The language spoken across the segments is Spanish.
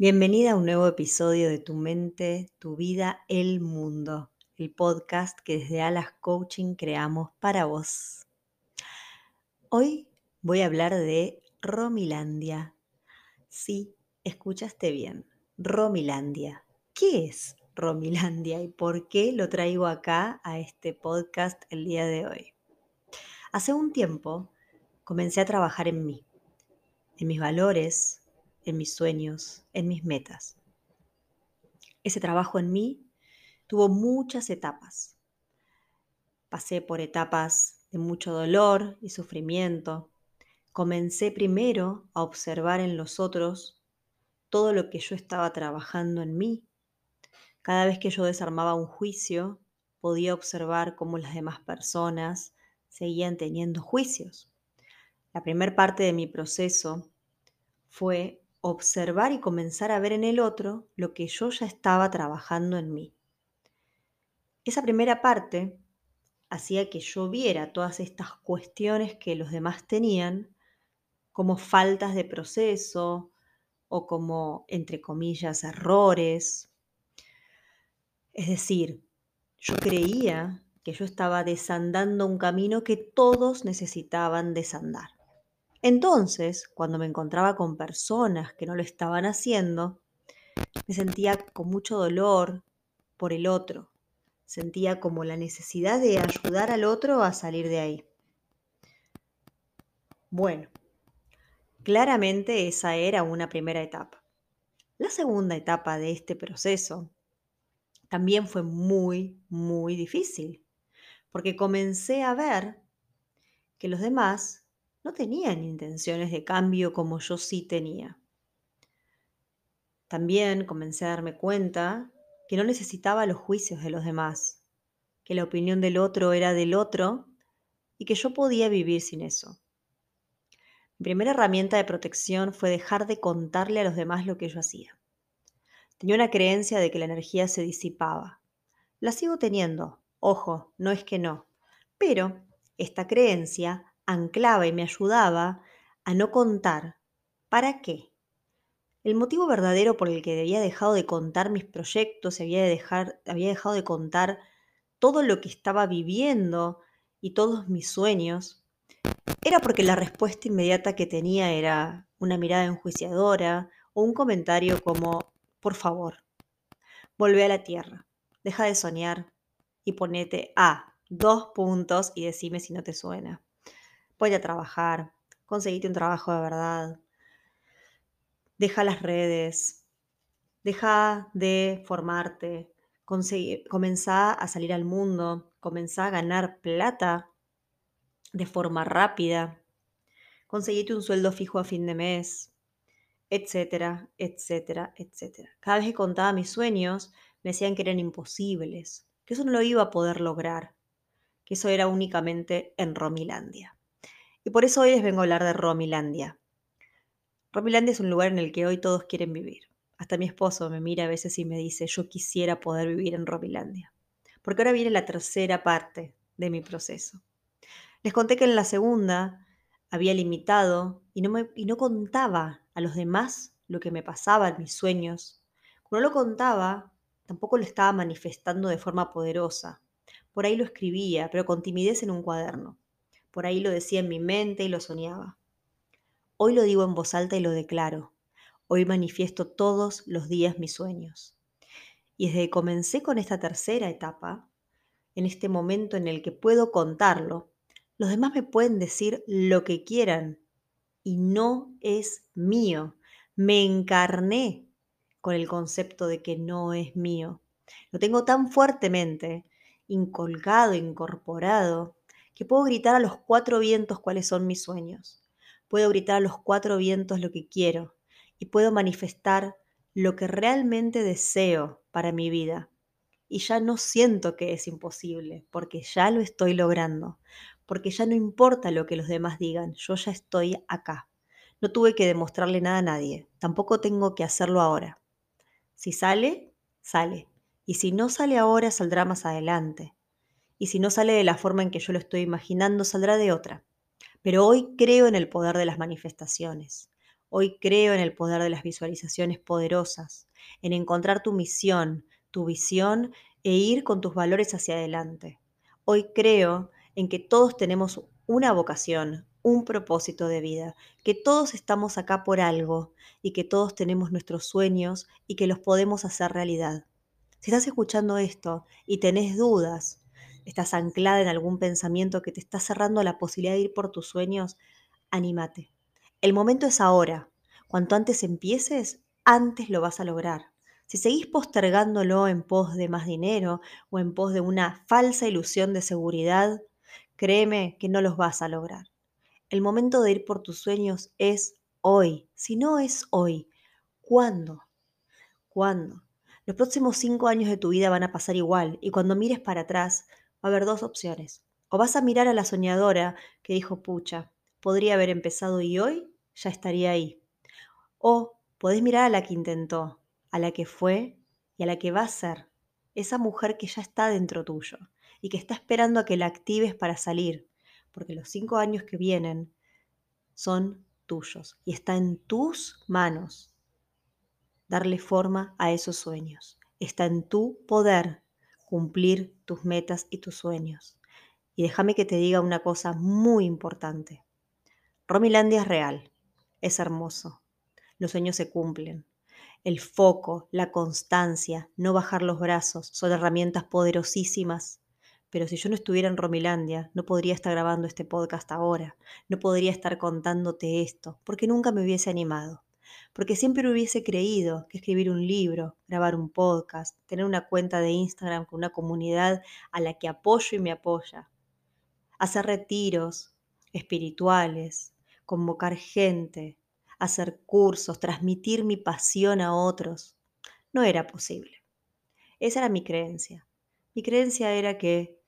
Bienvenida a un nuevo episodio de Tu mente, tu vida, el mundo, el podcast que desde Alas Coaching creamos para vos. Hoy voy a hablar de Romilandia. Sí, escuchaste bien, Romilandia. ¿Qué es Romilandia y por qué lo traigo acá a este podcast el día de hoy? Hace un tiempo comencé a trabajar en mí, en mis valores, en mis sueños, en mis metas. Ese trabajo en mí tuvo muchas etapas. Pasé por etapas de mucho dolor y sufrimiento. Comencé primero a observar en los otros todo lo que yo estaba trabajando en mí. Cada vez que yo desarmaba un juicio, podía observar cómo las demás personas seguían teniendo juicios. La primera parte de mi proceso fue observar y comenzar a ver en el otro lo que yo ya estaba trabajando en mí. Esa primera parte hacía que yo viera todas estas cuestiones que los demás tenían como faltas de proceso o como, entre comillas, errores. Es decir, yo creía que yo estaba desandando un camino que todos necesitaban desandar. Entonces, cuando me encontraba con personas que no lo estaban haciendo, me sentía con mucho dolor por el otro. Sentía como la necesidad de ayudar al otro a salir de ahí. Bueno, claramente esa era una primera etapa. La segunda etapa de este proceso también fue muy, muy difícil, porque comencé a ver que los demás no tenían intenciones de cambio como yo sí tenía. También comencé a darme cuenta que no necesitaba los juicios de los demás, que la opinión del otro era del otro y que yo podía vivir sin eso. Mi primera herramienta de protección fue dejar de contarle a los demás lo que yo hacía. Tenía una creencia de que la energía se disipaba. La sigo teniendo, ojo, no es que no, pero esta creencia anclaba y me ayudaba a no contar. ¿Para qué? El motivo verdadero por el que había dejado de contar mis proyectos, había, dejar, había dejado de contar todo lo que estaba viviendo y todos mis sueños, era porque la respuesta inmediata que tenía era una mirada enjuiciadora o un comentario como, por favor, volvé a la tierra, deja de soñar y ponete a dos puntos y decime si no te suena voy a trabajar, conseguite un trabajo de verdad, deja las redes, deja de formarte, comenzá a salir al mundo, comenzá a ganar plata de forma rápida, conseguite un sueldo fijo a fin de mes, etcétera, etcétera, etcétera. Cada vez que contaba mis sueños, me decían que eran imposibles, que eso no lo iba a poder lograr, que eso era únicamente en Romilandia. Y por eso hoy les vengo a hablar de Romilandia. Romilandia es un lugar en el que hoy todos quieren vivir. Hasta mi esposo me mira a veces y me dice, yo quisiera poder vivir en Romilandia. Porque ahora viene la tercera parte de mi proceso. Les conté que en la segunda había limitado y no, y no contaba a los demás lo que me pasaba en mis sueños. Cuando lo contaba, tampoco lo estaba manifestando de forma poderosa. Por ahí lo escribía, pero con timidez en un cuaderno. Por ahí lo decía en mi mente y lo soñaba. Hoy lo digo en voz alta y lo declaro. Hoy manifiesto todos los días mis sueños. Y desde que comencé con esta tercera etapa, en este momento en el que puedo contarlo, los demás me pueden decir lo que quieran y no es mío. Me encarné con el concepto de que no es mío. Lo tengo tan fuertemente incolgado, incorporado, que puedo gritar a los cuatro vientos cuáles son mis sueños. Puedo gritar a los cuatro vientos lo que quiero y puedo manifestar lo que realmente deseo para mi vida. Y ya no siento que es imposible, porque ya lo estoy logrando, porque ya no importa lo que los demás digan, yo ya estoy acá. No tuve que demostrarle nada a nadie, tampoco tengo que hacerlo ahora. Si sale, sale. Y si no sale ahora, saldrá más adelante y si no sale de la forma en que yo lo estoy imaginando, saldrá de otra. Pero hoy creo en el poder de las manifestaciones. Hoy creo en el poder de las visualizaciones poderosas, en encontrar tu misión, tu visión e ir con tus valores hacia adelante. Hoy creo en que todos tenemos una vocación, un propósito de vida, que todos estamos acá por algo y que todos tenemos nuestros sueños y que los podemos hacer realidad. Si estás escuchando esto y tenés dudas, estás anclada en algún pensamiento que te está cerrando la posibilidad de ir por tus sueños, anímate. El momento es ahora. Cuanto antes empieces, antes lo vas a lograr. Si seguís postergándolo en pos de más dinero o en pos de una falsa ilusión de seguridad, créeme que no los vas a lograr. El momento de ir por tus sueños es hoy. Si no es hoy, ¿cuándo? ¿Cuándo? Los próximos cinco años de tu vida van a pasar igual y cuando mires para atrás va a haber dos opciones. O vas a mirar a la soñadora que dijo, pucha, podría haber empezado y hoy ya estaría ahí. O podés mirar a la que intentó, a la que fue y a la que va a ser. Esa mujer que ya está dentro tuyo y que está esperando a que la actives para salir. Porque los cinco años que vienen son tuyos y está en tus manos darle forma a esos sueños. Está en tu poder cumplir tus metas y tus sueños. Y déjame que te diga una cosa muy importante. Romilandia es real, es hermoso. Los sueños se cumplen. El foco, la constancia, no bajar los brazos son herramientas poderosísimas. Pero si yo no estuviera en Romilandia, no podría estar grabando este podcast ahora, no podría estar contándote esto, porque nunca me hubiese animado porque siempre hubiese creído que escribir un libro, grabar un podcast, tener una cuenta de Instagram con una comunidad a la que apoyo y me apoya, hacer retiros espirituales, convocar gente, hacer cursos, transmitir mi pasión a otros, no era posible. Esa era mi creencia. Mi creencia era que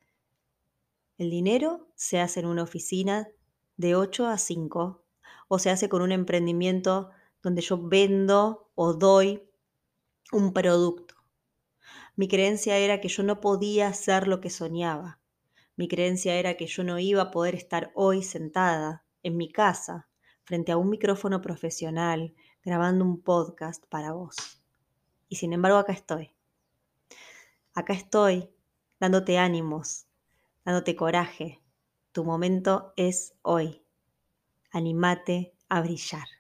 el dinero se hace en una oficina de 8 a 5 o se hace con un emprendimiento donde yo vendo o doy un producto. Mi creencia era que yo no podía hacer lo que soñaba. Mi creencia era que yo no iba a poder estar hoy sentada en mi casa frente a un micrófono profesional grabando un podcast para vos. Y sin embargo acá estoy. Acá estoy dándote ánimos, dándote coraje. Tu momento es hoy. Animate a brillar.